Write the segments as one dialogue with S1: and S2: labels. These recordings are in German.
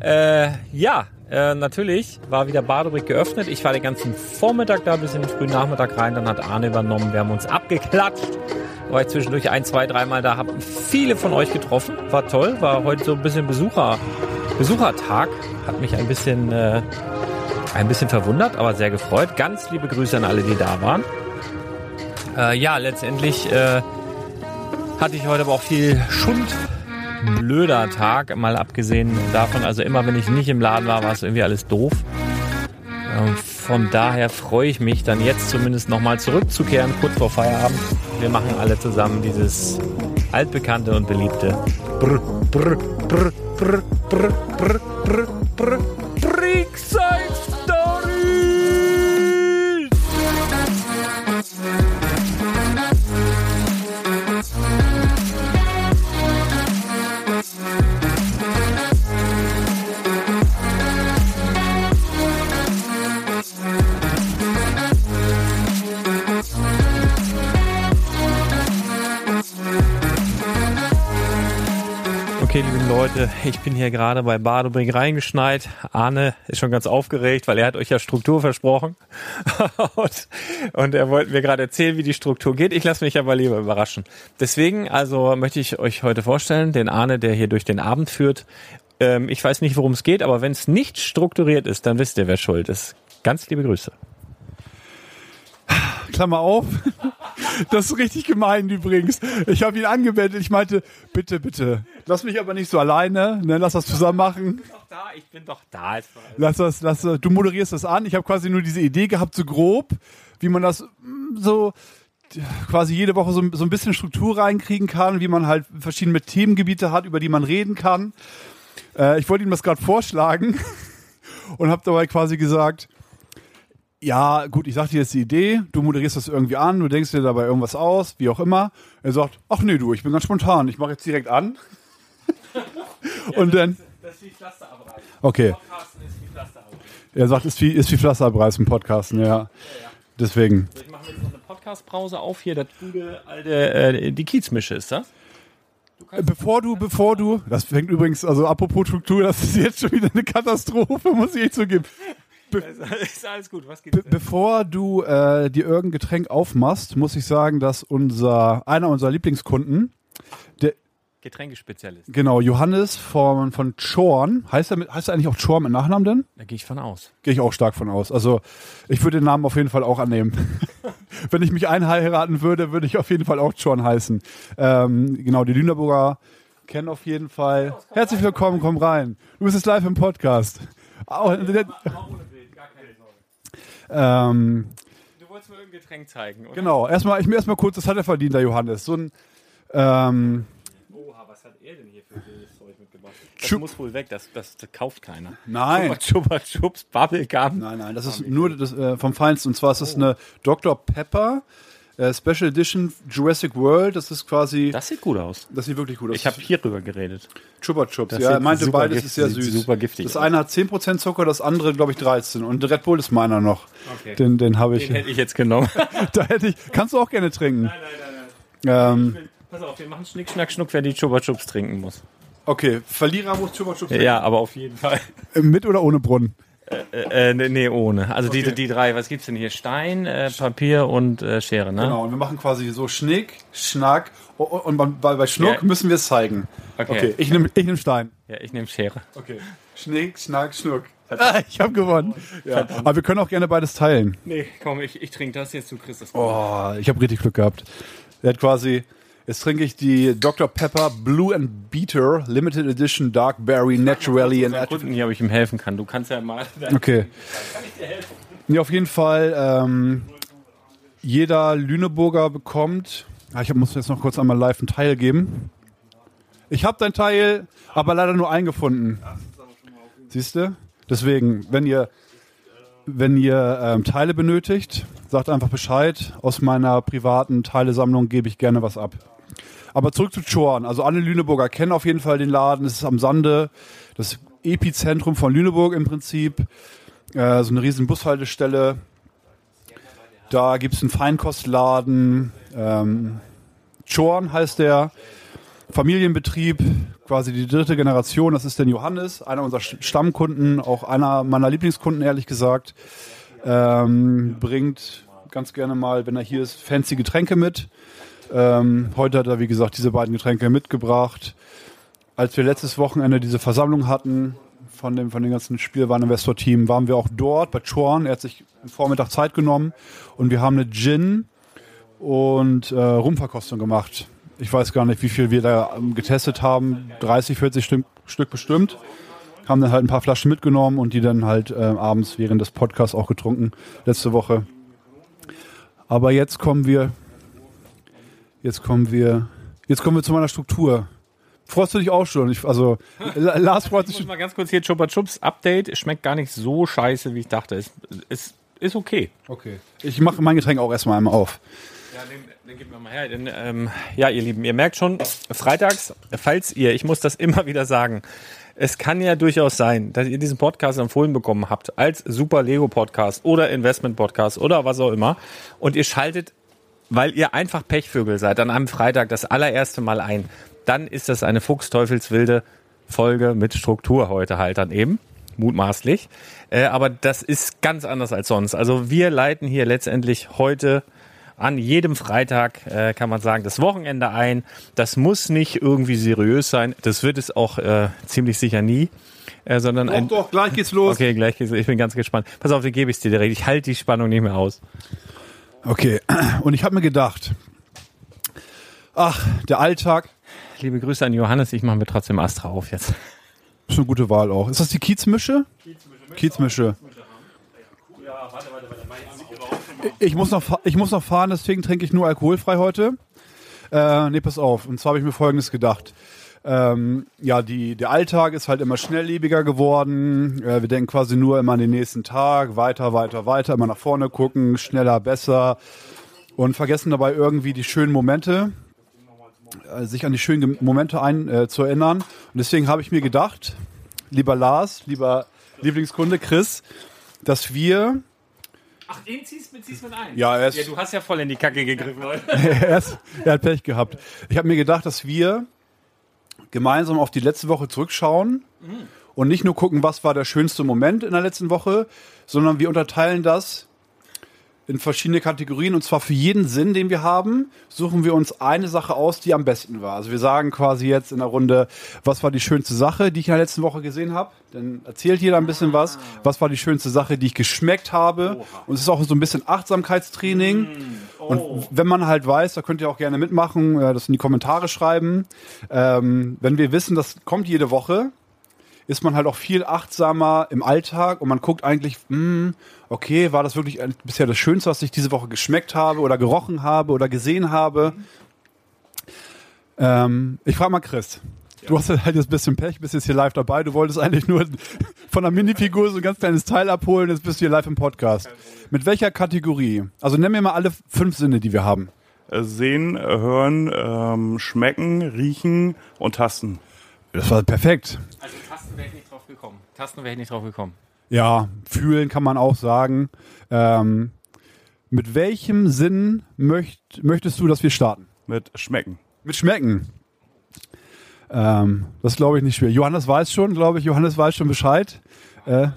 S1: Äh, ja, äh, natürlich war wieder Badebrick geöffnet. Ich war den ganzen Vormittag da bis in den frühen Nachmittag rein. Dann hat Arne übernommen. Wir haben uns abgeklatscht. War ich zwischendurch ein, zwei, dreimal da. Habe viele von euch getroffen. War toll. War heute so ein bisschen Besucher, Besuchertag. Hat mich ein bisschen, äh, ein bisschen verwundert, aber sehr gefreut. Ganz liebe Grüße an alle, die da waren. Äh, ja, letztendlich äh, hatte ich heute aber auch viel Schund blöder Tag, mal abgesehen davon, also immer wenn ich nicht im Laden war, war es irgendwie alles doof. Ähm, von daher freue ich mich dann jetzt zumindest nochmal zurückzukehren, kurz vor Feierabend. Wir machen alle zusammen dieses altbekannte und beliebte Brr, brr, brr, brr, brr, brr, brr, brr, Leute, ich bin hier gerade bei Badebrink reingeschneit. Arne ist schon ganz aufgeregt, weil er hat euch ja Struktur versprochen. und, und er wollte mir gerade erzählen, wie die Struktur geht. Ich lasse mich aber lieber überraschen. Deswegen also möchte ich euch heute vorstellen, den Arne, der hier durch den Abend führt. Ähm, ich weiß nicht, worum es geht, aber wenn es nicht strukturiert ist, dann wisst ihr, wer schuld ist. Ganz liebe Grüße.
S2: Klammer auf. Das ist richtig gemein übrigens. Ich habe ihn angewendet. Ich meinte, bitte, bitte, lass mich aber nicht so alleine. Ne, lass das zusammen machen.
S1: doch da, ich bin doch da.
S2: Lass das, lass, du moderierst das an. Ich habe quasi nur diese Idee gehabt, so grob, wie man das mm, so quasi jede Woche so, so ein bisschen Struktur reinkriegen kann, wie man halt verschiedene Themengebiete hat, über die man reden kann. Äh, ich wollte ihm das gerade vorschlagen und habe dabei quasi gesagt, ja, gut, ich sag dir jetzt die Idee, du moderierst das irgendwie an, du denkst dir dabei irgendwas aus, wie auch immer. Er sagt, ach nee, du, ich bin ganz spontan, ich mache jetzt direkt an. und dann.
S1: Das ist wie Pflasterabreißen.
S2: Okay.
S1: Podcasten ist wie Pflasterabreißen.
S2: Er sagt, ist wie, ist wie Pflasterabreißen im Podcasten, ja. Deswegen.
S1: Ich mache jetzt noch eine Podcast-Brause auf hier, das gute alte, äh, die Kiezmische ist das?
S2: Bevor du, bevor du, das fängt übrigens, also apropos Struktur, das ist jetzt schon wieder eine Katastrophe, muss ich echt zugeben.
S1: ist alles gut, was geht
S2: Be bevor du äh, dir irgendein Getränk aufmachst, muss ich sagen, dass unser, einer unserer Lieblingskunden, der,
S1: Getränkespezialist.
S2: genau, Johannes von, von Chorn, heißt er, mit, heißt er eigentlich auch Chorn mit Nachnamen denn?
S1: Da gehe ich von aus.
S2: Gehe ich auch stark von aus. Also ich würde den Namen auf jeden Fall auch annehmen. Wenn ich mich einheiraten würde, würde ich auf jeden Fall auch Chorn heißen. Ähm, genau, die Lüneburger kennen auf jeden Fall. Herzlich willkommen, komm rein. Du bist jetzt live im Podcast. Au,
S1: ohne Bild, gar keine Sorge.
S2: Ähm,
S1: Du wolltest mir irgendein Getränk zeigen, oder?
S2: genau, erstmal, ich mir erstmal kurz, das hat er verdient, der Johannes. So ein, ähm,
S1: Oha, was hat er denn hier für wildes Zeug mitgebracht? Das
S2: Schub-
S1: muss wohl weg, das, das, das kauft keiner.
S2: Nein.
S1: Chupa Chups, Bubblegum.
S2: Nein, nein, das ist nur das, äh, vom Feinsten. Und zwar ist das eine Dr. Pepper äh, Special Edition Jurassic World. Das ist quasi, das,
S1: Das sieht gut aus.
S2: sieht wirklich gut aus.
S1: Ich habe hier drüber geredet.
S2: Chupa Chups.
S1: Das
S2: Ja, er meinte beides
S1: gift-
S2: ist sehr süß.
S1: super giftig
S2: Das eine hat 10% Zucker, das andere, glaube ich, 13. Und Red Bull ist meiner noch.
S1: Okay.
S2: Den, den habe ich.
S1: Den hätte ich jetzt genommen.
S2: da hätte ich. Kannst du auch gerne trinken.
S1: nein, nein, nein.
S2: Ähm,
S1: Pass auf, wir machen Schnick, Schnack, Schnuck, wer die Chupa Chups trinken muss.
S2: okay, Verlierer muss Chupa Chups
S1: Ja, aber auf jeden Fall.
S2: trinken. Mit oder ohne Brunnen?
S1: Äh, nee, nee, ohne. Also
S2: Okay.
S1: die, die drei, was gibt's denn hier? Stein, äh, Papier und äh, Schere, ne?
S2: Genau, und wir machen quasi so Schnick, Schnack. Und beim- bei, bei Schnuck
S1: Ja.
S2: müssen wir es zeigen.
S1: Okay.
S2: Okay, ich nehme ich nehm Stein.
S1: Ja, ich nehme Schere.
S2: Okay. Schnick, Schnack, Schnuck. Ah, ich habe gewonnen. Ja. Aber wir können auch gerne beides teilen.
S1: Nee, komm, ich, ich trinke das jetzt, du kriegst das.
S2: Oh, ich habe richtig Glück gehabt. Er hat quasi. Jetzt trinke ich die Dr. Pepper Blue and Beater Limited Edition Dark Berry Naturally and
S1: Kunden hier, ob ich ihm helfen kann. Du kannst ja mal.
S2: Okay. Ja, auf jeden Fall. Ähm, jeder Lüneburger bekommt. Ah, ich muss jetzt noch kurz einmal live einen Teil geben. Ich habe dein Teil, aber leider nur eingefunden. Siehst du? Deswegen, wenn ihr, wenn ihr ähm, Teile benötigt, sagt einfach Bescheid. Aus meiner privaten Teilesammlung gebe ich gerne was ab. Aber zurück zu Chorn. Also alle Lüneburger kennen auf jeden Fall den Laden. Es ist am Sande, das Epizentrum von Lüneburg im Prinzip. Äh, so eine riesen Bushaltestelle. Da gibt es einen Feinkostladen. Ähm, Chorn heißt der. Familienbetrieb, quasi die dritte Generation. Das ist der Johannes, einer unserer Stammkunden, auch einer meiner Lieblingskunden, ehrlich gesagt. Ähm, bringt ganz gerne mal, wenn er hier ist, fancy Getränke mit. Ähm, heute hat er, wie gesagt, diese beiden Getränke mitgebracht. Als wir letztes Wochenende diese Versammlung hatten von dem, von dem ganzen Spielwareninvestor-Team, waren wir auch dort bei Chorn. Er hat sich am Vormittag Zeit genommen und wir haben eine Gin und äh, Rumverkostung gemacht. Ich weiß gar nicht, wie viel wir da ähm, getestet haben. 30, 40 Stück, Stück bestimmt. Haben dann halt ein paar Flaschen mitgenommen und die dann halt äh, abends während des Podcasts auch getrunken. Letzte Woche. Aber jetzt kommen wir, jetzt kommen wir, jetzt kommen wir zu meiner Struktur. Freust du dich auch schon? Ich, also, Lars freut sich
S1: Ich muss mal ganz kurz hier Chupa Chups Update. Schmeckt gar nicht so scheiße, wie ich dachte. Ist, ist, ist okay.
S2: Okay. Ich mache mein Getränk auch erstmal einmal auf.
S1: Ja, den, den gib mir mal her. Den, ähm, ja, ihr Lieben, ihr merkt schon, freitags, falls ihr, ich muss das immer wieder sagen, es kann ja durchaus sein, dass ihr diesen Podcast empfohlen bekommen habt als Super Lego Podcast oder Investment Podcast oder was auch immer und ihr schaltet, weil ihr einfach Pechvögel seid, an einem Freitag das allererste Mal ein. Dann ist das eine fuchsteufelswilde Folge mit Struktur heute halt dann eben mutmaßlich. Äh, aber das ist ganz anders als sonst. Also wir leiten hier letztendlich heute an jedem Freitag, äh, kann man sagen, das Wochenende ein. Das muss nicht irgendwie seriös sein. Das wird es auch äh, ziemlich sicher nie. Äh, sondern
S2: Doch,
S1: ein,
S2: doch, gleich geht's los.
S1: Okay, gleich geht's. Ich bin ganz gespannt. Pass auf, wie gebe ich dir direkt. Ich halte die Spannung nicht mehr aus.
S2: Okay, und ich habe mir gedacht, ach, der Alltag
S1: Liebe Grüße an Johannes. Ich mache mir trotzdem Astra auf jetzt.
S2: ist eine gute Wahl auch. Ist das die Kiezmische? Kiezmische. Ich muss noch, ich muss noch fahren, deswegen trinke ich nur alkoholfrei heute. Äh, nee, pass auf. Und zwar habe ich mir Folgendes gedacht. Ähm, ja, die, der Alltag ist halt immer schnelllebiger geworden. Äh, wir denken quasi nur immer an den nächsten Tag. Weiter, weiter, weiter. Immer nach vorne gucken. Schneller, besser. Und vergessen dabei irgendwie die schönen Momente. Äh, sich an die schönen Momente ein, äh, zu erinnern. Und deswegen habe ich mir gedacht, lieber Lars, lieber Lieblingskunde Chris, dass wir
S1: Ach, den ziehst, ziehst mit ein?
S2: Ja, er ist-
S1: ja, du hast ja voll in die Kacke gegriffen heute.
S2: er, ist, er hat Pech gehabt. Ich habe mir gedacht, dass wir gemeinsam auf die letzte Woche zurückschauen und nicht nur gucken, was war der schönste Moment in der letzten Woche, sondern wir unterteilen das in verschiedene Kategorien und zwar für jeden Sinn, den wir haben, suchen wir uns eine Sache aus, die am besten war. Also wir sagen quasi jetzt in der Runde, was war die schönste Sache, die ich in der letzten Woche gesehen habe. Dann erzählt jeder ein bisschen was. Was war die schönste Sache, die ich geschmeckt habe. Und es ist auch so ein bisschen Achtsamkeitstraining. Und wenn man halt weiß, da könnt ihr auch gerne mitmachen, äh, das in die Kommentare schreiben. Ähm, wenn wir wissen, das kommt jede Woche, ist man halt auch viel achtsamer im Alltag und man guckt eigentlich, hm, okay, war das wirklich bisher das Schönste, was ich diese Woche geschmeckt habe oder gerochen habe oder gesehen habe? Ähm, ich frage mal Chris. Du hast halt jetzt ein bisschen Pech, bist jetzt hier live dabei. Du wolltest eigentlich nur von der Minifigur so ein ganz kleines Teil abholen, jetzt bist du hier live im Podcast. Mit welcher Kategorie? Also nenn mir mal alle fünf Sinne, die wir haben.
S3: Äh, Sehen, hören, ähm, schmecken, riechen und tasten.
S2: Das war perfekt.
S1: Also Tasten wäre ich nicht drauf gekommen. Tasten wäre ich nicht drauf gekommen.
S2: Ja, fühlen kann man auch sagen. Ähm, mit welchem Sinn möcht, möchtest du, dass wir starten?
S3: Mit schmecken.
S2: Mit Schmecken. Ähm, das glaube ich nicht schwer. Johannes weiß schon, glaube ich. Johannes weiß schon Bescheid. Äh,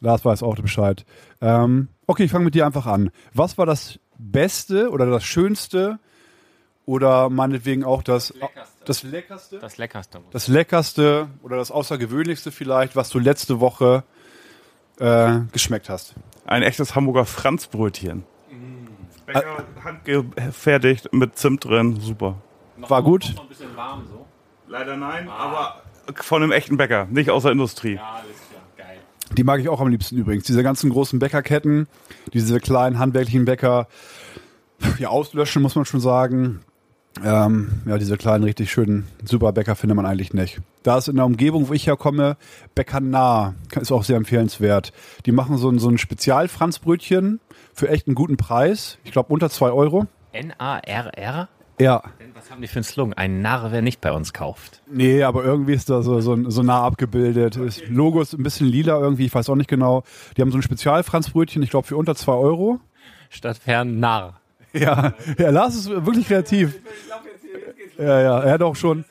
S2: Lars weiß auch Bescheid. Ähm, okay, ich fange mit dir einfach an. Was war das Beste oder das Schönste oder meinetwegen auch das
S1: Leckerste.
S2: das Leckerste?
S1: Das Leckerste.
S2: das Leckerste oder das Außergewöhnlichste vielleicht, was du letzte Woche äh, geschmeckt hast?
S3: Ein echtes Hamburger Franzbrötchen. Bäcker, handgefertigt mit Zimt drin. Super.
S2: War gut?
S1: Noch ein bisschen warm so.
S3: Leider nein, aber von einem echten Bäcker, nicht aus der Industrie.
S1: Ja, alles klar. Geil.
S2: Die mag ich auch am liebsten übrigens. Diese ganzen großen Bäckerketten, diese kleinen handwerklichen Bäcker, ja, auslöschen muss man schon sagen. Ähm, ja, diese kleinen, richtig schönen Superbäcker findet man eigentlich nicht. Da ist in der Umgebung, wo ich herkomme, Bäckernah, ist auch sehr empfehlenswert. Die machen so ein, so ein Spezial-Franzbrötchen für echt einen guten Preis. Ich glaube unter zwei Euro.
S1: N-A-R-R?
S2: Ja,
S1: Was haben die für einen Slogan? Ein Narr, wer nicht bei uns kauft.
S2: Nee, aber irgendwie ist da so, so, so nah abgebildet. Das Logo ist ein bisschen lila irgendwie, ich weiß auch nicht genau. Die haben so ein Spezialfranzbrötchen, ich glaube für unter zwei Euro.
S1: Statt Fern Narr.
S2: Ja, ja, Lars ist wirklich kreativ. Ja, ja, er hat auch schon.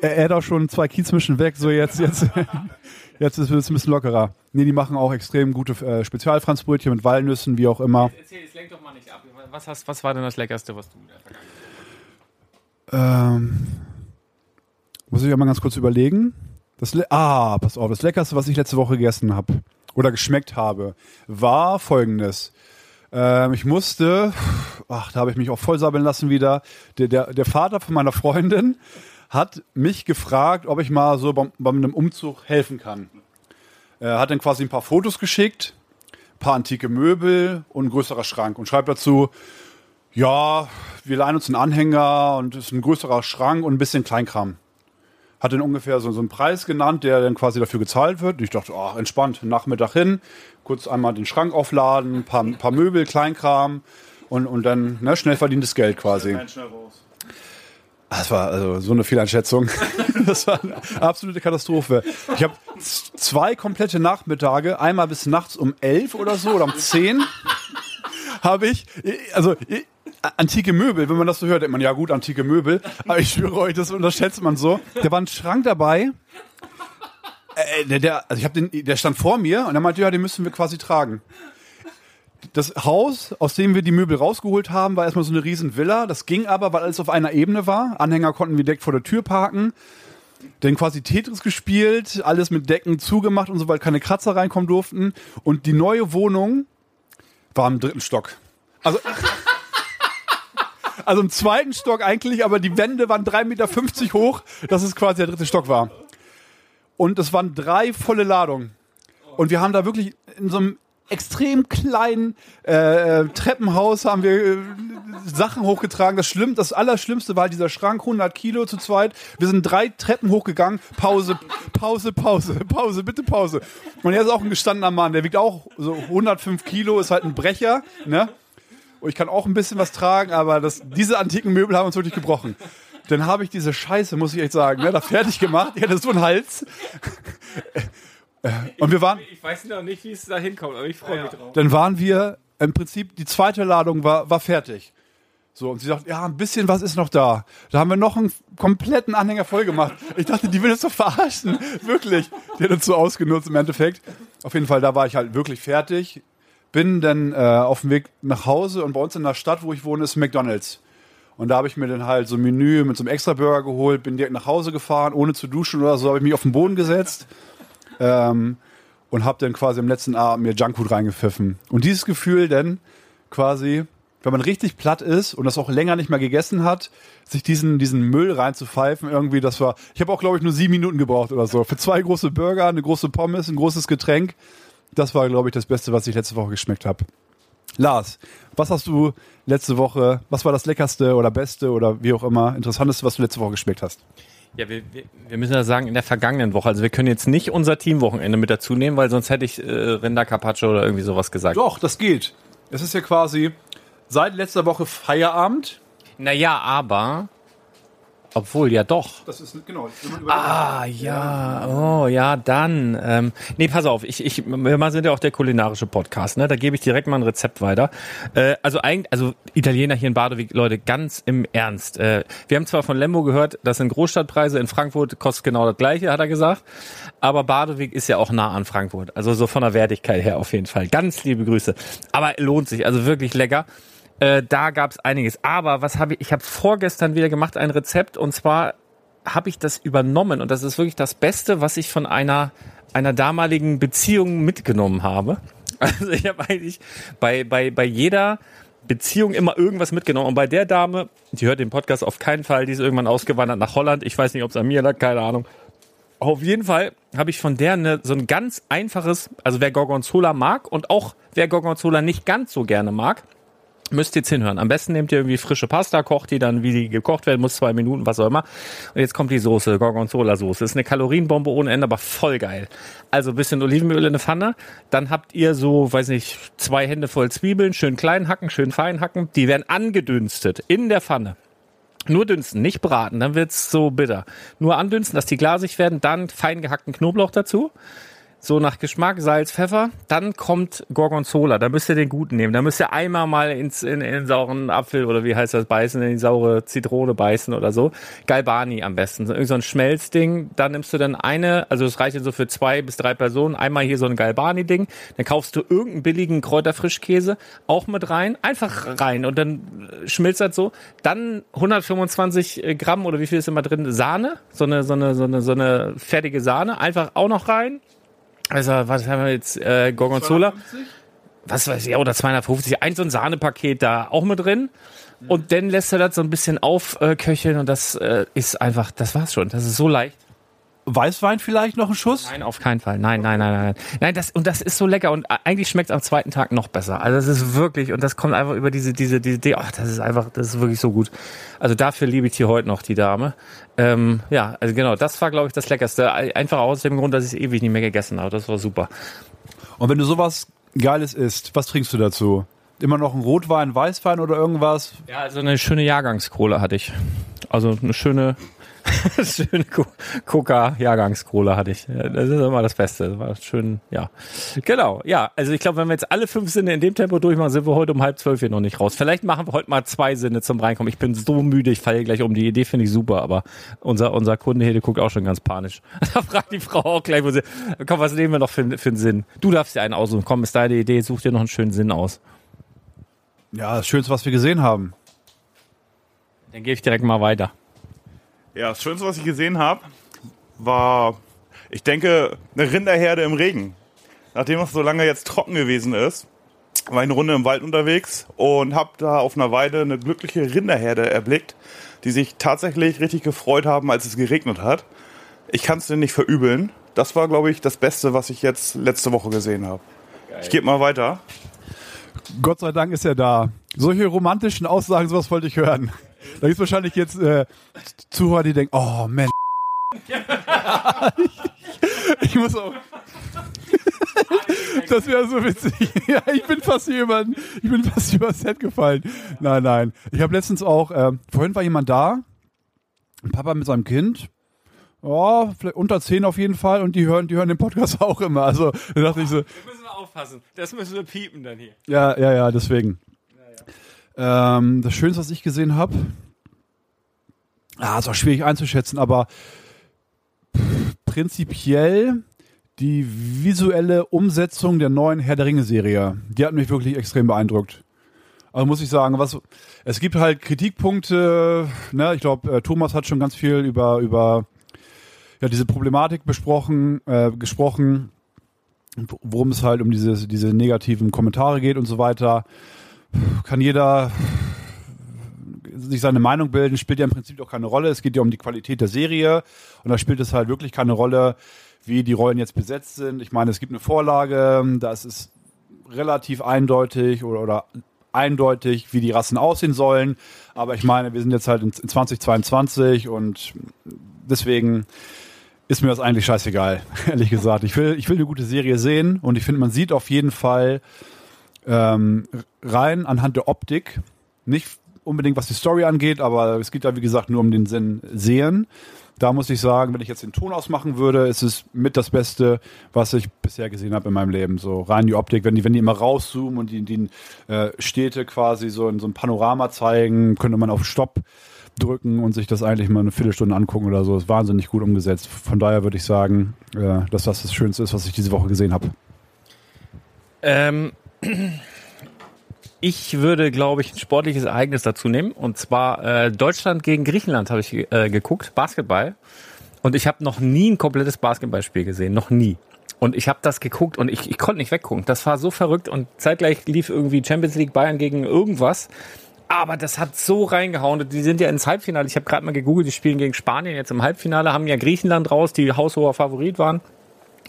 S2: er, hat auch schon zwei Kiezmischen weg, so jetzt, jetzt, jetzt ist es ein bisschen lockerer. Nee, die machen auch extrem gute äh, Spezialfranzbrötchen mit Walnüssen, wie auch immer.
S1: Erzähl, jetzt lenk doch mal nicht ab. Was, hast, was war denn das Leckerste, was du
S2: ähm, Muss ich mal ganz kurz überlegen. Das Le ah, pass auf, das Leckerste, was ich letzte Woche gegessen habe oder geschmeckt habe, war folgendes. Ähm, ich musste, ach, da habe ich mich auch voll sabbeln lassen wieder. Der, der, der Vater von meiner Freundin hat mich gefragt, ob ich mal so bei, bei einem Umzug helfen kann. Er hat dann quasi ein paar Fotos geschickt, ein paar antike Möbel und ein größerer Schrank und schreibt dazu, ja, wir leihen uns einen Anhänger und es ist ein größerer Schrank und ein bisschen Kleinkram. Hat dann ungefähr so, so einen Preis genannt, der dann quasi dafür gezahlt wird. Und ich dachte, ach, entspannt, Nachmittag hin, kurz einmal den Schrank aufladen, ein paar, paar Möbel, Kleinkram und, und dann ne, schnell verdientes Geld quasi. Das war also so eine Fehleinschätzung. Das war eine absolute Katastrophe. Ich habe zwei komplette Nachmittage, einmal bis nachts um elf oder so oder um zehn, habe ich, also antike Möbel, wenn man das so hört, denkt man, ja gut, antike Möbel. Aber ich schwöre euch, das unterschätzt man so. Da war ein Schrank dabei. Äh, der, der, also ich den, der stand vor mir und er meinte, ja, den müssen wir quasi tragen. Das Haus, aus dem wir die Möbel rausgeholt haben, war erstmal so eine riesen Villa. Das ging aber, weil alles auf einer Ebene war. Anhänger konnten wir direkt vor der Tür parken. Dann quasi Tetris gespielt, alles mit Decken zugemacht und so, weil keine Kratzer reinkommen durften. Und die neue Wohnung war im dritten Stock. Also also im zweiten Stock eigentlich, aber die Wände waren 3,50 Meter hoch, dass es quasi der dritte Stock war. Und es waren drei volle Ladungen. Und wir haben da wirklich in so einem extrem kleinen äh, Treppenhaus haben wir äh, Sachen hochgetragen. Das Schlimm, das Allerschlimmste war dieser Schrank, 100 Kilo zu zweit. Wir sind drei Treppen hochgegangen. Pause, Pause, Pause, Pause, bitte Pause. Und er ist auch ein gestandener Mann. Der wiegt auch so 105 Kilo, ist halt ein Brecher. Ne? Und ich kann auch ein bisschen was tragen, aber das, diese antiken Möbel haben uns wirklich gebrochen. Dann habe ich diese Scheiße, muss ich echt sagen, ne, da fertig gemacht. Ich hatte so einen Hals. Und wir waren.
S1: Ich weiß noch nicht, wie es da hinkommt, aber ich freue mich drauf.
S2: Dann waren wir im Prinzip, die zweite Ladung war, war fertig. So, und sie sagt, ja, ein bisschen was ist noch da. Da haben wir noch einen kompletten Anhänger voll gemacht. Ich dachte, die will uns doch verarschen. Wirklich. Die hat uns so ausgenutzt im Endeffekt. Auf jeden Fall, da war ich halt wirklich fertig bin dann äh, auf dem Weg nach Hause und bei uns in der Stadt, wo ich wohne, ist McDonalds. Und da habe ich mir dann halt so ein Menü mit so einem extra Burger geholt, bin direkt nach Hause gefahren, ohne zu duschen oder so, habe ich mich auf den Boden gesetzt ähm, und habe dann quasi am letzten Abend mir Junkfood reingepfiffen. Und dieses Gefühl dann quasi, wenn man richtig platt ist und das auch länger nicht mehr gegessen hat, sich diesen, diesen Müll reinzupfeifen, irgendwie, das war, ich habe auch, glaube ich, nur sieben Minuten gebraucht oder so. Für zwei große Burger, eine große Pommes, ein großes Getränk. Das war, glaube ich, das Beste, was ich letzte Woche geschmeckt habe. Lars, was hast du letzte Woche, was war das leckerste oder beste oder wie auch immer interessanteste, was du letzte Woche geschmeckt hast?
S1: Ja, wir, wir, wir müssen ja sagen, in der vergangenen Woche. Also wir können jetzt nicht unser Teamwochenende mit dazu nehmen, weil sonst hätte ich äh, Rinder Carpaccio oder irgendwie sowas gesagt.
S2: Doch, das geht. Es ist ja quasi seit letzter Woche Feierabend.
S1: Naja, aber obwohl, ja doch.
S2: Das ist genau.
S1: Ah, ja. Oh, ja, dann. Ähm, nee, pass auf. Ich, ich, wir sind ja auch der kulinarische Podcast. Ne, da gebe ich direkt mal ein Rezept weiter. Äh, also eigentlich, also Italiener hier in Badewig, Leute, ganz im Ernst. Äh, wir haben zwar von Lembo gehört, das sind Großstadtpreise. In Frankfurt kostet genau das Gleiche, hat er gesagt. Aber Badewig ist ja auch nah an Frankfurt. Also so von der Wertigkeit her auf jeden Fall. Ganz liebe Grüße. Aber lohnt sich. Also wirklich lecker. Äh, da gab es einiges. Aber was habe ich? Ich habe vorgestern wieder gemacht ein Rezept und zwar habe ich das übernommen und das ist wirklich das Beste, was ich von einer einer damaligen Beziehung mitgenommen habe. Also ich habe eigentlich bei bei bei jeder Beziehung immer irgendwas mitgenommen. Und bei der Dame, die hört den Podcast auf keinen Fall, die ist irgendwann ausgewandert nach Holland. Ich weiß nicht, ob es an mir lag, keine Ahnung. Auf jeden Fall habe ich von der eine, so ein ganz einfaches, also wer Gorgonzola mag und auch wer Gorgonzola nicht ganz so gerne mag, Müsst ihr jetzt hinhören. Am besten nehmt ihr irgendwie frische Pasta, kocht die dann, wie die gekocht werden muss, zwei Minuten, was auch immer. Und jetzt kommt die Soße, Gorgonzola-Soße. Ist eine Kalorienbombe ohne Ende, aber voll geil. Also bisschen Olivenöl in eine Pfanne. Dann habt ihr so, weiß nicht, zwei Hände voll Zwiebeln, schön klein hacken, schön fein hacken. Die werden angedünstet in der Pfanne. Nur dünsten, nicht braten, dann wird's so bitter. Nur andünsten, dass die glasig werden, dann fein gehackten Knoblauch dazu so nach Geschmack, Salz, Pfeffer. Dann kommt Gorgonzola. Da müsst ihr den guten nehmen. Da müsst ihr einmal mal ins, in, in den sauren Apfel oder wie heißt das, beißen, in die saure Zitrone beißen oder so. Galbani am besten. Irgend so ein Schmelzding. Da nimmst du dann eine, also das reicht so für zwei bis drei Personen. Einmal hier so ein Galbani-Ding. Dann kaufst du irgendeinen billigen Kräuterfrischkäse auch mit rein. Einfach rein und dann schmilzt das so. Dann 125 Gramm oder wie viel ist immer drin? Sahne. So eine, so eine, so eine, so eine fertige Sahne. Einfach auch noch rein. Also, was haben wir jetzt? Äh, Gorgonzola. 250? Was weiß ich, oder 250. Ein so ein Sahnepaket da auch mit drin. Und dann lässt er das so ein bisschen aufköcheln und das äh, ist einfach, das war's schon. Das ist so leicht.
S2: Weißwein vielleicht noch ein Schuss?
S1: Nein, auf keinen Fall. Nein, nein, nein, nein. Nein, das, und das ist so lecker und eigentlich schmeckt es am zweiten Tag noch besser. Also das ist wirklich, und das kommt einfach über diese, diese, diese, ach, das ist einfach, das ist wirklich so gut. Also dafür liebe ich die heute noch, die Dame. Ähm, ja, also genau, das war, glaube ich, das Leckerste. Einfach aus dem Grund, dass ich es ewig nicht mehr gegessen habe. Das war super.
S2: Und wenn du sowas Geiles isst, was trinkst du dazu? Immer noch ein Rotwein, Weißwein oder irgendwas?
S1: Ja, also eine schöne Jahrgangskohle hatte ich. Also eine schöne Schöne Coca-Jahrgangskohle hatte ich. Das ist immer das Beste. Das war schön, ja. Genau, ja. Also ich glaube, wenn wir jetzt alle fünf Sinne in dem Tempo durchmachen, sind wir heute um halb zwölf hier noch nicht raus. Vielleicht machen wir heute mal zwei Sinne zum Reinkommen. Ich bin so müde, ich falle gleich um. Die Idee finde ich super, aber unser, unser Kunde hier, der guckt auch schon ganz panisch. Da fragt die Frau auch gleich, wo sie, komm, was nehmen wir noch für, für einen Sinn? Du darfst dir einen aussuchen. Komm, ist deine Idee, such dir noch einen schönen Sinn aus.
S2: Ja, das Schönste, was wir gesehen haben.
S1: Dann gehe ich direkt mal weiter.
S3: Ja, das Schönste, was ich gesehen habe, war, ich denke, eine Rinderherde im Regen. Nachdem es so lange jetzt trocken gewesen ist, war ich eine Runde im Wald unterwegs und habe da auf einer Weide eine glückliche Rinderherde erblickt, die sich tatsächlich richtig gefreut haben, als es geregnet hat. Ich kann es dir nicht verübeln. Das war, glaube ich, das Beste, was ich jetzt letzte Woche gesehen habe. Ich gebe mal weiter.
S2: Gott sei Dank ist er da. Solche romantischen Aussagen, sowas wollte ich hören. Da gibt es wahrscheinlich jetzt äh, Zuhörer, die denken, oh Mensch. ich, muss auch. das wäre so witzig. ja, ich bin fast hier über, ich bin fast über das Set gefallen. Nein, nein. Ich habe letztens auch, äh, vorhin war jemand da, ein Papa mit seinem Kind. Ja, vielleicht unter zehn auf jeden Fall und die hören, die hören den Podcast auch immer. Also da dachte ich so.
S1: Da müssen wir aufpassen. Das müssen wir piepen dann hier.
S2: Ja, ja, ja, deswegen. Ähm, das Schönste, was ich gesehen habe, ah, ist auch schwierig einzuschätzen, aber prinzipiell die visuelle Umsetzung der neuen Herr der Ringe-Serie, die hat mich wirklich extrem beeindruckt. Also muss ich sagen, was es gibt halt Kritikpunkte. Ne, ich glaube, äh, Thomas hat schon ganz viel über über ja diese Problematik besprochen, äh, gesprochen, worum es halt um diese diese negativen Kommentare geht und so weiter kann jeder sich seine Meinung bilden, spielt ja im Prinzip doch keine Rolle. Es geht ja um die Qualität der Serie und da spielt es halt wirklich keine Rolle, wie die Rollen jetzt besetzt sind. Ich meine, es gibt eine Vorlage, da ist es relativ eindeutig oder, oder eindeutig, wie die Rassen aussehen sollen. Aber ich meine, wir sind jetzt halt in 2022 und deswegen ist mir das eigentlich scheißegal, ehrlich gesagt. Ich will, ich will eine gute Serie sehen und ich finde, man sieht auf jeden Fall, ähm, rein anhand der Optik, nicht unbedingt was die Story angeht, aber es geht da wie gesagt nur um den Sinn sehen. Da muss ich sagen, wenn ich jetzt den Ton ausmachen würde, ist es mit das Beste, was ich bisher gesehen habe in meinem Leben. So rein die Optik, wenn die, wenn die immer rauszoomen und die, die äh, Städte quasi so in so einem Panorama zeigen, könnte man auf Stopp drücken und sich das eigentlich mal eine Viertelstunde angucken oder so. Ist wahnsinnig gut umgesetzt. Von daher würde ich sagen, äh, dass das das Schönste ist, was ich diese Woche gesehen habe.
S1: Ähm, ich würde, glaube ich, ein sportliches Ereignis dazu nehmen. Und zwar äh, Deutschland gegen Griechenland habe ich äh, geguckt, Basketball. Und ich habe noch nie ein komplettes Basketballspiel gesehen, noch nie. Und ich habe das geguckt und ich, ich konnte nicht weggucken. Das war so verrückt und zeitgleich lief irgendwie Champions League Bayern gegen irgendwas. Aber das hat so reingehauen. Die sind ja ins Halbfinale. Ich habe gerade mal gegoogelt, die spielen gegen Spanien jetzt im Halbfinale, haben ja Griechenland raus, die haushoher Favorit waren.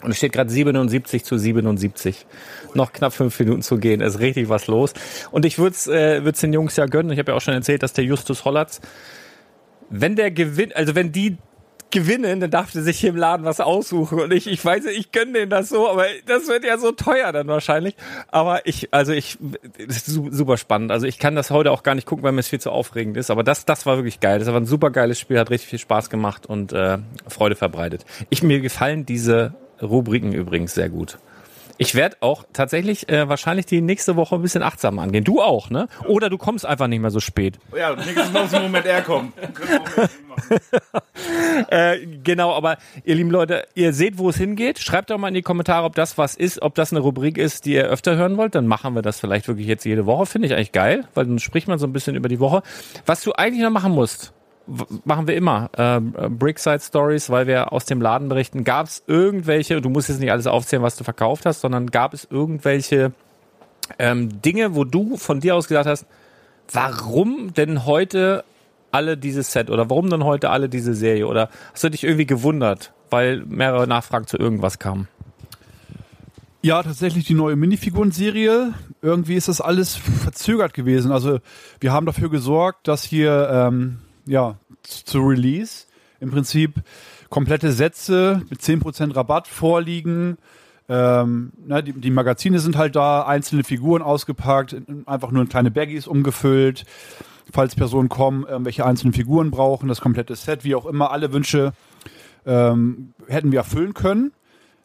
S1: Und es steht gerade 77 zu 77. Noch knapp fünf Minuten zu gehen. ist richtig was los. Und ich würde es äh, würd's den Jungs ja gönnen. Ich habe ja auch schon erzählt, dass der Justus Hollatz, wenn der gewinnt, also wenn die gewinnen, dann darf der sich hier im Laden was aussuchen. Und ich, ich weiß, ich gönne denen das so, aber das wird ja so teuer dann wahrscheinlich. Aber ich, also ich, das ist super spannend. Also ich kann das heute auch gar nicht gucken, weil mir es viel zu aufregend ist. Aber das, das war wirklich geil. Das war ein super geiles Spiel, hat richtig viel Spaß gemacht und äh, Freude verbreitet. Ich mir gefallen diese Rubriken übrigens sehr gut. Ich werde auch tatsächlich äh, wahrscheinlich die nächste Woche ein bisschen achtsam angehen. Du auch, ne? Oder du kommst einfach nicht mehr so spät.
S3: Ja, nächstes Mal aus dem Moment er kommt.
S1: äh, genau, aber ihr lieben Leute, ihr seht, wo es hingeht. Schreibt doch mal in die Kommentare, ob das was ist, ob das eine Rubrik ist, die ihr öfter hören wollt. Dann machen wir das vielleicht wirklich jetzt jede Woche. Finde ich eigentlich geil, weil dann spricht man so ein bisschen über die Woche. Was du eigentlich noch machen musst, machen wir immer. Äh, Brickside Stories, weil wir aus dem Laden berichten. Gab es irgendwelche, du musst jetzt nicht alles aufzählen, was du verkauft hast, sondern gab es irgendwelche ähm, Dinge, wo du von dir aus gesagt hast, warum denn heute alle dieses Set oder warum denn heute alle diese Serie? Oder hast du dich irgendwie gewundert, weil mehrere Nachfragen zu irgendwas kamen?
S2: Ja, tatsächlich die neue Minifiguren-Serie. Irgendwie ist das alles verzögert gewesen. Also wir haben dafür gesorgt, dass hier ähm, ja, zu Release im Prinzip komplette Sätze mit 10% Rabatt vorliegen. Ähm, na, die, die, Magazine sind halt da, einzelne Figuren ausgepackt, einfach nur in kleine Baggies umgefüllt. Falls Personen kommen, irgendwelche einzelnen Figuren brauchen, das komplette Set, wie auch immer, alle Wünsche ähm, hätten wir erfüllen können.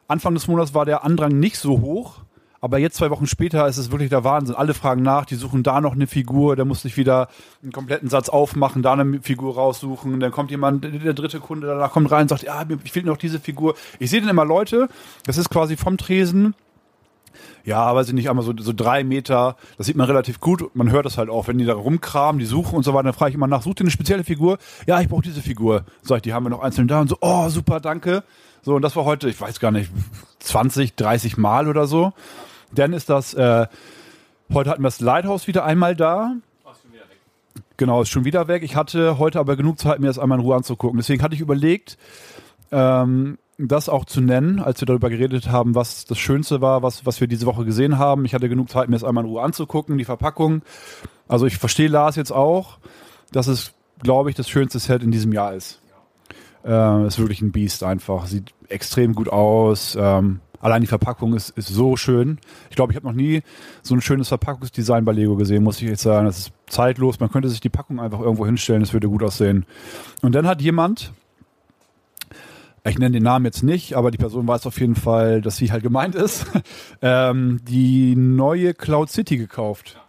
S2: Anfang des Monats war der Andrang nicht so hoch. Aber jetzt zwei Wochen später ist es wirklich der Wahnsinn. Alle fragen nach, die suchen da noch eine Figur, da muss ich wieder einen kompletten Satz aufmachen, da eine Figur raussuchen. Dann kommt jemand, der dritte Kunde danach kommt rein und sagt, ja, mir fehlt noch diese Figur. Ich sehe dann immer Leute, das ist quasi vom Tresen ja, weiß ich nicht, einmal so, so drei Meter, das sieht man relativ gut, man hört das halt auch, wenn die da rumkramen, die suchen und so weiter, dann frage ich immer nach, sucht ihr eine spezielle Figur? Ja, ich brauche diese Figur. Sag ich, die haben wir noch einzeln da und so, oh, super, danke. So, und das war heute, ich weiß gar nicht, 20, 30 Mal oder so. Dann ist das, äh, heute hatten wir das Lighthouse wieder einmal da. Genau, ist schon wieder weg. Ich hatte heute aber genug Zeit, mir das einmal in Ruhe anzugucken. Deswegen hatte ich überlegt, ähm, das auch zu nennen, als wir darüber geredet haben, was das Schönste war, was, was wir diese Woche gesehen haben. Ich hatte genug Zeit, mir das einmal in Ruhe anzugucken, die Verpackung. Also ich verstehe Lars jetzt auch, dass es, glaube ich, das schönste Set in diesem Jahr ist. Äh, ist wirklich ein Biest einfach. Sieht extrem gut aus. Ähm, Allein die Verpackung ist, ist so schön. Ich glaube, ich habe noch nie so ein schönes Verpackungsdesign bei Lego gesehen, muss ich jetzt sagen. Das ist zeitlos. Man könnte sich die Packung einfach irgendwo hinstellen, es würde gut aussehen. Und dann hat jemand, ich nenne den Namen jetzt nicht, aber die Person weiß auf jeden Fall, dass sie halt gemeint ist, ähm, die neue Cloud City gekauft.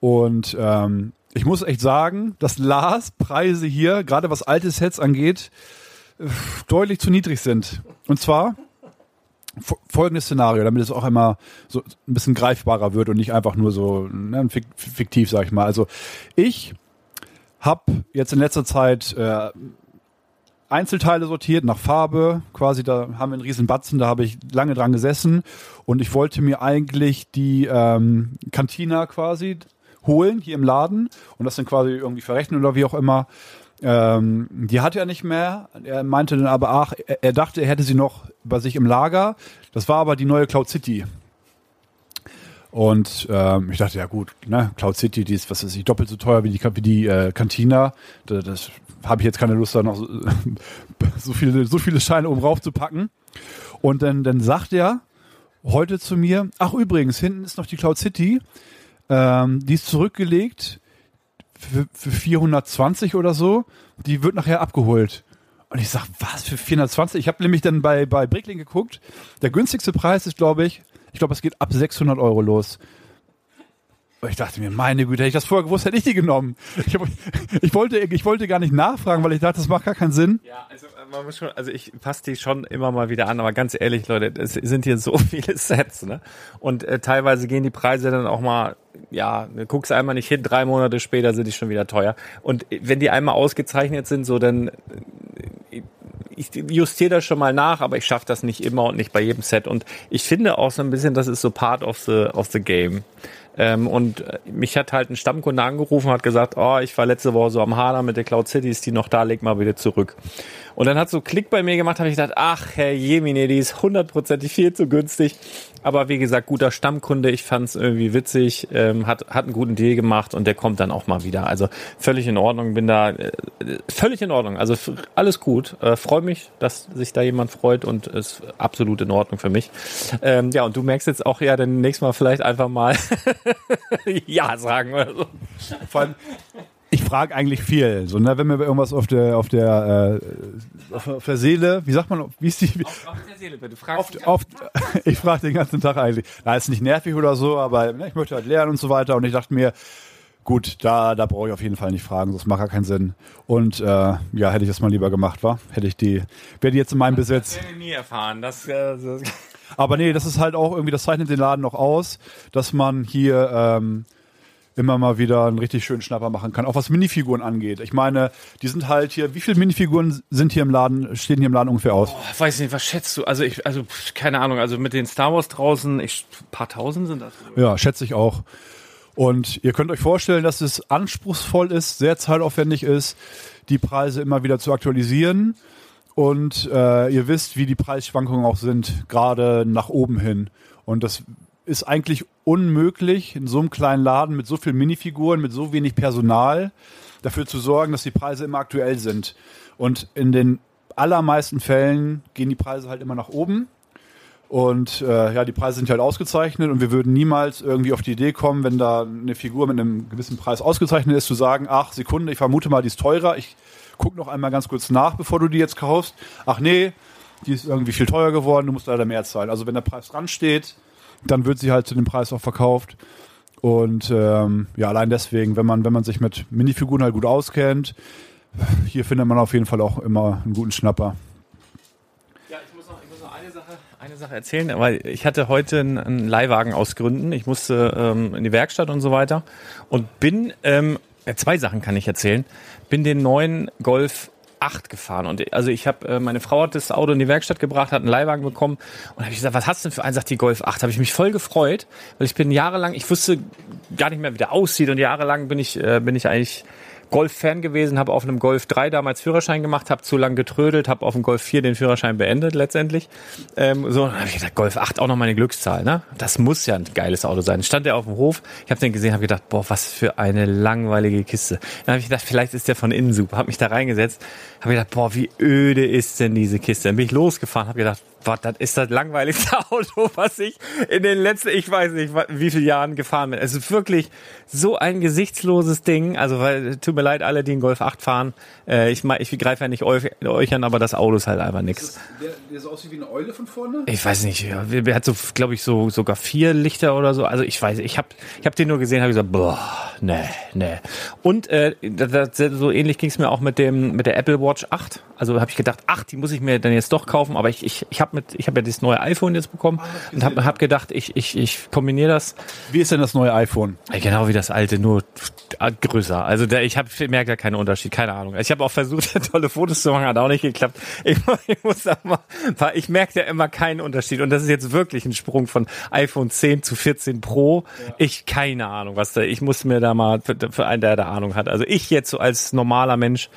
S2: Und ähm, ich muss echt sagen, dass Lars Preise hier, gerade was alte Sets angeht, deutlich zu niedrig sind. Und zwar folgendes Szenario, damit es auch immer so ein bisschen greifbarer wird und nicht einfach nur so ne, fiktiv, sag ich mal. Also ich habe jetzt in letzter Zeit äh, Einzelteile sortiert nach Farbe, quasi da haben wir einen riesen Batzen, da habe ich lange dran gesessen und ich wollte mir eigentlich die ähm, Cantina quasi holen hier im Laden und das dann quasi irgendwie verrechnen oder wie auch immer. Ähm, die hat er nicht mehr. Er meinte dann aber, ach, er, dachte, er hätte sie noch bei sich im Lager. Das war aber die neue Cloud City. Und ähm, ich dachte, ja gut, ne, Cloud City, die ist, was weiß ich, doppelt so teuer wie die, wie die äh, Cantina. Das, das habe ich jetzt keine Lust, da noch so, so, viele, so viele Scheine oben rauf zu packen. Und dann, dann sagt er heute zu mir, ach übrigens, hinten ist noch die Cloud City. Ähm, die ist zurückgelegt für, für 420 oder so. Die wird nachher abgeholt. Und ich sag, was für 420? Ich habe nämlich dann bei, bei Brickling geguckt. Der günstigste Preis ist, glaube ich, ich glaube, es geht ab 600 Euro los. Und ich dachte mir, meine Güte, hätte ich das vorher gewusst, hätte ich die genommen. Ich, hab, ich, wollte, ich wollte gar nicht nachfragen, weil ich dachte, das macht gar keinen Sinn.
S1: Ja, also man muss schon, also ich passe die schon immer mal wieder an, aber ganz ehrlich, Leute, es sind hier so viele Sets, ne? Und äh, teilweise gehen die Preise dann auch mal ja, guckst einmal nicht hin, drei Monate später sind die schon wieder teuer. Und wenn die einmal ausgezeichnet sind, so dann ich justiere das schon mal nach, aber ich schaffe das nicht immer und nicht bei jedem Set. Und ich finde auch so ein bisschen, das ist so part of the of the game. Ähm, und mich hat halt ein Stammkunde angerufen, hat gesagt, oh, ich war letzte Woche so am Hader mit der Cloud City, ist die noch da, leg mal wieder zurück. Und dann hat so Klick bei mir gemacht, habe ich gedacht, ach Herr Jemine, die ist hundertprozentig viel zu günstig. Aber wie gesagt, guter Stammkunde, ich fand es irgendwie witzig, ähm, hat, hat einen guten Deal gemacht und der kommt dann auch mal wieder. Also völlig in Ordnung, bin da äh, völlig in Ordnung. Also alles gut. Äh, Freue mich, dass sich da jemand freut und ist absolut in Ordnung für mich. Ähm, ja, und du merkst jetzt auch ja dann nächstes Mal vielleicht einfach mal Ja sagen oder so.
S2: Vor allem, ich, frage eigentlich viel. So, ne, wenn mir irgendwas auf der, auf der, äh, auf, der Seele, wie sagt man, wie ist die?
S1: Auf, auf der Seele, bitte. Frag
S2: Auf, auf, ich frage den ganzen Tag eigentlich. Na, ist nicht nervig oder so, aber ne, ich möchte halt lernen und so weiter. Und ich dachte mir, gut, da, da brauche ich auf jeden Fall nicht fragen, das macht gar keinen Sinn. Und äh, ja, hätte ich das mal lieber gemacht, war, hätte ich die, wäre die jetzt in meinem Besitz.
S1: Das werden wir nie erfahren. Das, äh, das
S2: Aber nee, das ist halt auch irgendwie, das zeichnet den Laden noch aus, dass man hier ähm, immer mal wieder einen richtig schönen Schnapper machen kann, auch was Minifiguren angeht. Ich meine, die sind halt hier, wie viele Minifiguren sind hier im Laden, stehen hier im Laden ungefähr aus?
S1: Oh, weiß nicht, was schätzt du? Also ich, also keine Ahnung, also mit den Star Wars draußen, ich, ein paar tausend sind das.
S2: Ja, schätze ich auch. Und ihr könnt euch vorstellen, dass es anspruchsvoll ist, sehr zeitaufwendig ist, die Preise immer wieder zu aktualisieren. Und äh, ihr wisst, wie die Preisschwankungen auch sind, gerade nach oben hin. Und das ist eigentlich unmöglich, in so einem kleinen Laden mit so vielen Minifiguren, mit so wenig Personal, dafür zu sorgen, dass die Preise immer aktuell sind. Und in den allermeisten Fällen gehen die Preise halt immer nach oben. Und äh, ja, die Preise sind halt ausgezeichnet und wir würden niemals irgendwie auf die Idee kommen, wenn da eine Figur mit einem gewissen Preis ausgezeichnet ist, zu sagen, ach, Sekunde, ich vermute mal, die ist teurer, ich guck noch einmal ganz kurz nach, bevor du die jetzt kaufst. Ach nee, die ist irgendwie viel teurer geworden, du musst leider mehr zahlen. Also wenn der Preis dran steht, dann wird sie halt zu dem Preis auch verkauft. Und ähm, ja, allein deswegen, wenn man, wenn man sich mit Minifiguren halt gut auskennt, hier findet man auf jeden Fall auch immer einen guten Schnapper.
S1: Ja, ich muss noch, eine, Sache, eine Sache erzählen, weil ich hatte heute einen, Leihwagen aus Gründen. Ich musste ähm, in die Werkstatt und so weiter und bin, ähm, zwei Sachen kann ich erzählen, bin den neuen Golf 8 gefahren und also ich habe äh, meine Frau hat das Auto in die Werkstatt gebracht, hat einen Leihwagen bekommen und habe ich gesagt, was hast du denn für einen? Sagt die Golf 8. Habe ich mich voll gefreut, weil ich bin jahrelang, ich wusste gar nicht mehr, wie der aussieht und jahrelang bin ich äh, bin ich eigentlich Golf-Fan gewesen, habe auf einem Golf 3 damals Führerschein gemacht, habe zu lang getrödelt, habe auf dem Golf 4 den Führerschein beendet letztendlich. Ähm, so, dann habe ich gedacht, Golf 8 auch noch meine Glückszahl, ne? Das muss ja ein geiles Auto sein. Stand der auf dem Hof, ich habe den gesehen, habe gedacht, boah, was für eine langweilige Kiste. Dann habe ich gedacht, vielleicht ist der von innen super. Habe mich da reingesetzt, habe gedacht, boah, wie öde ist denn diese Kiste? Dann bin ich losgefahren, habe gedacht, was, das ist das langweiligste Auto, was ich in den letzten, ich weiß nicht, wie viele Jahren gefahren bin. Es ist wirklich so ein gesichtsloses Ding. Also, weil, tut mir leid, alle, die einen Golf 8 fahren. Äh, ich ich, ich greife ja nicht euch, an, aber das Auto ist halt einfach nichts.
S2: Der, der so aussieht wie eine Eule von vorne?
S1: Ich weiß nicht, ja, der hat so, glaube ich, so sogar vier Lichter oder so. Also ich weiß, ich habe ich hab den nur gesehen, habe gesagt, boah, nee, nee. Und äh, das, so ähnlich ging es mir auch mit dem mit der Apple Watch 8. Also habe ich gedacht, ach, die muss ich mir dann jetzt doch kaufen. Aber ich ich, ich habe mit ich habe ja das neue iPhone jetzt bekommen und habe hab gedacht, ich ich ich kombiniere das
S2: Wie ist denn das neue iPhone?
S1: ja, Genau wie das alte, nur größer. Also der, ich, hab, ich merke da keinen Unterschied, keine Ahnung. Ich habe auch versucht, tolle Fotos zu machen, hat auch nicht geklappt. Ich, ich muss mal, ich merke da immer keinen Unterschied. Und das ist jetzt wirklich ein Sprung von iPhone 10 zu 14 Pro. Ich keine Ahnung, was da. Ich muss mir da mal für, für einen, der da Ahnung hat. Also ich jetzt so als normaler Mensch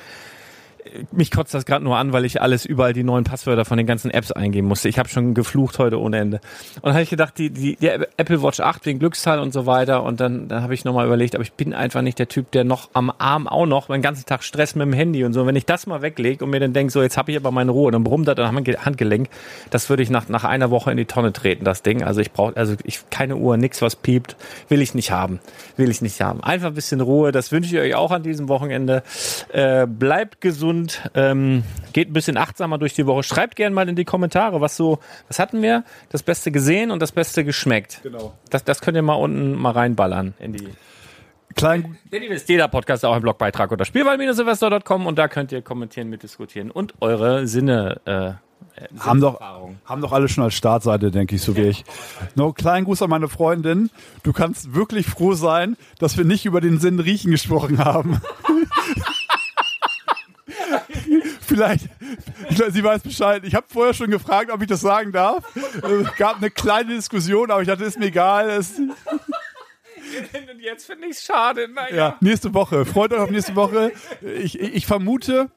S1: mich kotzt das gerade nur an, weil ich alles überall die neuen Passwörter von den ganzen Apps eingeben musste. Ich habe schon geflucht heute ohne Ende. Und dann habe ich gedacht, die, die, die Apple Watch 8 wegen Glückszahl und so weiter. Und dann, dann habe ich nochmal überlegt, aber ich bin einfach nicht der Typ, der noch am Arm auch noch meinen ganzen Tag Stress mit dem Handy und so. Wenn ich das mal weglege und mir dann denke, so jetzt habe ich aber meine Ruhe, dann brummt das am Handgelenk, das würde ich nach, nach einer Woche in die Tonne treten, das Ding. Also ich brauche, also ich keine Uhr, nix was piept, will ich nicht haben. Will ich nicht haben. Einfach ein bisschen Ruhe, das wünsche ich euch auch an diesem Wochenende. Äh, bleibt gesund, ähm, geht ein bisschen achtsamer durch die Woche. Schreibt gerne mal in die Kommentare, was so, was hatten wir? Das Beste gesehen und das Beste geschmeckt.
S2: Genau.
S1: Das, das könnt ihr mal unten mal reinballern in die.
S2: Klein,
S1: Denn ihr wisst, jeder Podcast ist auch ein Blogbeitrag unter spielwahl-silvester.com und da könnt ihr kommentieren, mitdiskutieren und eure Sinne äh,
S2: haben doch, haben doch alle schon als Startseite, denke ich, so wie ich. Noch kleinen Gruß an meine Freundin. Du kannst wirklich froh sein, dass wir nicht über den Sinn riechen gesprochen haben. Vielleicht, sie weiß Bescheid. Ich habe vorher schon gefragt, ob ich das sagen darf. Es gab eine kleine Diskussion, aber ich dachte, ist mir egal. Es,
S1: Und jetzt finde ich es schade. Naja.
S2: ja, nächste Woche. Freut euch auf nächste Woche. Ich, ich, vermute,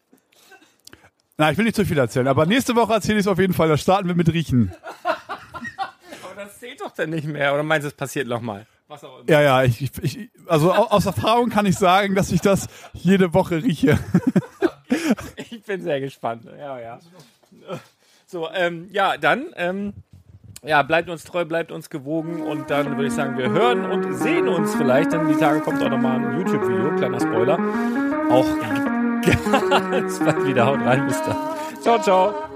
S2: na, ich will nicht zu viel erzählen, aber nächste Woche erzähle ich es auf jeden Fall. Da starten wir mit Riechen.
S1: Aber das zählt doch dann nicht mehr. Oder meinst du, es passiert nochmal?
S2: Ja, ja, ich, ich, also au- aus Erfahrung kann ich sagen, dass ich das jede Woche rieche.
S1: Ich bin sehr gespannt. Ja, ja. So, ähm, ja, dann, ähm, ja, bleibt uns treu, bleibt uns gewogen und dann würde ich sagen, wir hören und sehen uns vielleicht, denn die Tage kommt auch nochmal ein YouTube-Video, kleiner Spoiler. auch ganz bald wieder. Haut rein, bis dann. Ciao, ciao.